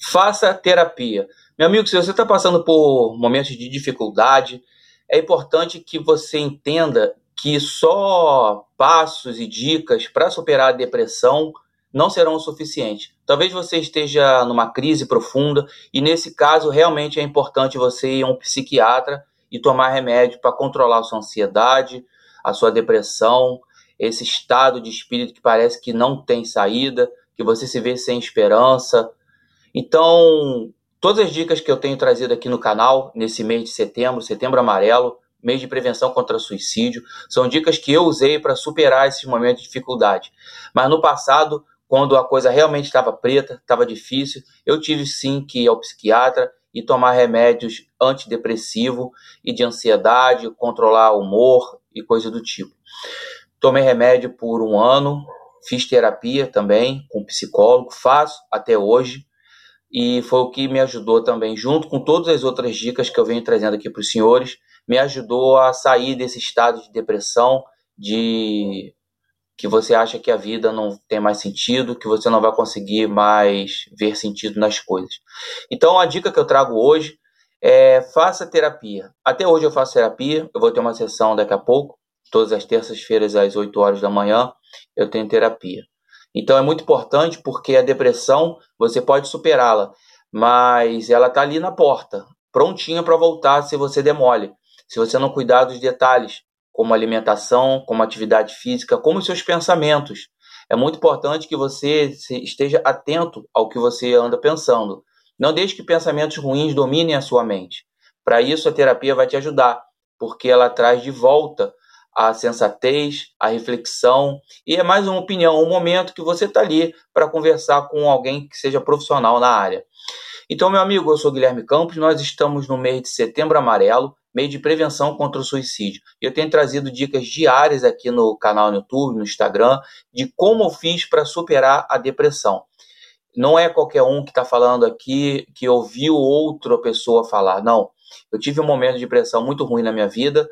faça terapia. Meu amigo, se você está passando por momentos de dificuldade, é importante que você entenda que só passos e dicas para superar a depressão não serão o suficiente. Talvez você esteja numa crise profunda e nesse caso realmente é importante você ir a um psiquiatra e tomar remédio para controlar a sua ansiedade, a sua depressão, esse estado de espírito que parece que não tem saída, que você se vê sem esperança. Então, todas as dicas que eu tenho trazido aqui no canal nesse mês de setembro, setembro amarelo, mês de prevenção contra suicídio, são dicas que eu usei para superar esses momentos de dificuldade. Mas no passado, quando a coisa realmente estava preta, estava difícil, eu tive sim que ir ao psiquiatra e tomar remédios antidepressivo e de ansiedade, controlar o humor e coisa do tipo. Tomei remédio por um ano, fiz terapia também com psicólogo, faço até hoje, e foi o que me ajudou também, junto com todas as outras dicas que eu venho trazendo aqui para os senhores, me ajudou a sair desse estado de depressão, de que você acha que a vida não tem mais sentido, que você não vai conseguir mais ver sentido nas coisas. Então, a dica que eu trago hoje é faça terapia. Até hoje eu faço terapia, eu vou ter uma sessão daqui a pouco, todas as terças-feiras às 8 horas da manhã, eu tenho terapia. Então é muito importante porque a depressão você pode superá-la, mas ela está ali na porta, prontinha para voltar se você demole, se você não cuidar dos detalhes, como alimentação, como atividade física, como seus pensamentos. É muito importante que você esteja atento ao que você anda pensando. Não deixe que pensamentos ruins dominem a sua mente. Para isso, a terapia vai te ajudar, porque ela traz de volta a sensatez, a reflexão e é mais uma opinião, um momento que você está ali para conversar com alguém que seja profissional na área. Então, meu amigo, eu sou Guilherme Campos, nós estamos no mês de setembro amarelo meio de prevenção contra o suicídio. Eu tenho trazido dicas diárias aqui no canal no YouTube, no Instagram, de como eu fiz para superar a depressão. Não é qualquer um que está falando aqui que ouviu outra pessoa falar. Não. Eu tive um momento de depressão muito ruim na minha vida,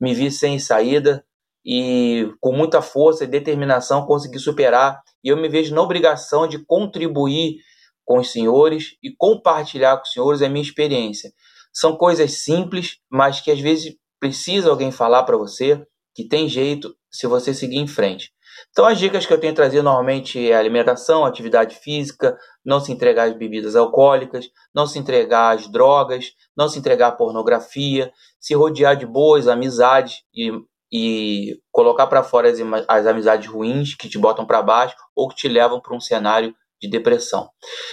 me vi sem saída e com muita força e determinação consegui superar. E eu me vejo na obrigação de contribuir com os senhores e compartilhar com os senhores a minha experiência. São coisas simples, mas que às vezes precisa alguém falar para você que tem jeito se você seguir em frente. Então, as dicas que eu tenho trazido normalmente é alimentação, atividade física, não se entregar às bebidas alcoólicas, não se entregar às drogas, não se entregar à pornografia, se rodear de boas amizades e, e colocar para fora as, as amizades ruins que te botam para baixo ou que te levam para um cenário de depressão.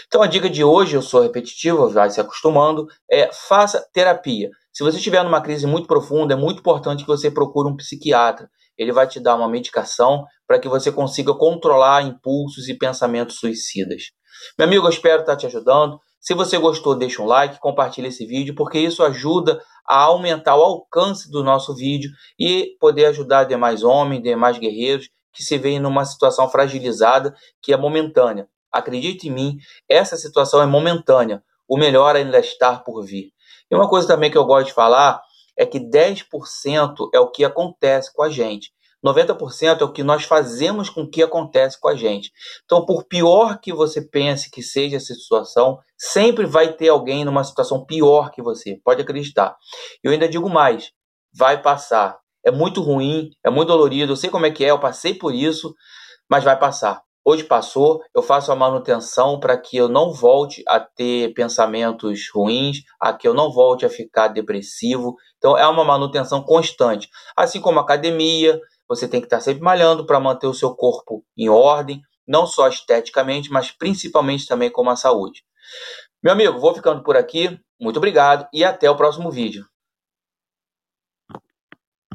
Então a dica de hoje, eu sou repetitivo, vai se acostumando, é faça terapia. Se você estiver numa crise muito profunda, é muito importante que você procure um psiquiatra. Ele vai te dar uma medicação para que você consiga controlar impulsos e pensamentos suicidas. Meu amigo, eu espero estar te ajudando. Se você gostou, deixa um like, compartilhe esse vídeo, porque isso ajuda a aumentar o alcance do nosso vídeo e poder ajudar demais homens, demais guerreiros que se veem numa situação fragilizada que é momentânea. Acredite em mim, essa situação é momentânea. O melhor ainda está por vir. E uma coisa também que eu gosto de falar é que 10% é o que acontece com a gente. 90% é o que nós fazemos com o que acontece com a gente. Então, por pior que você pense que seja essa situação, sempre vai ter alguém numa situação pior que você. Pode acreditar. Eu ainda digo mais: vai passar. É muito ruim, é muito dolorido. Eu sei como é que é, eu passei por isso, mas vai passar. Hoje passou, eu faço a manutenção para que eu não volte a ter pensamentos ruins, a que eu não volte a ficar depressivo. Então é uma manutenção constante. Assim como academia, você tem que estar sempre malhando para manter o seu corpo em ordem, não só esteticamente, mas principalmente também com a saúde. Meu amigo, vou ficando por aqui. Muito obrigado e até o próximo vídeo.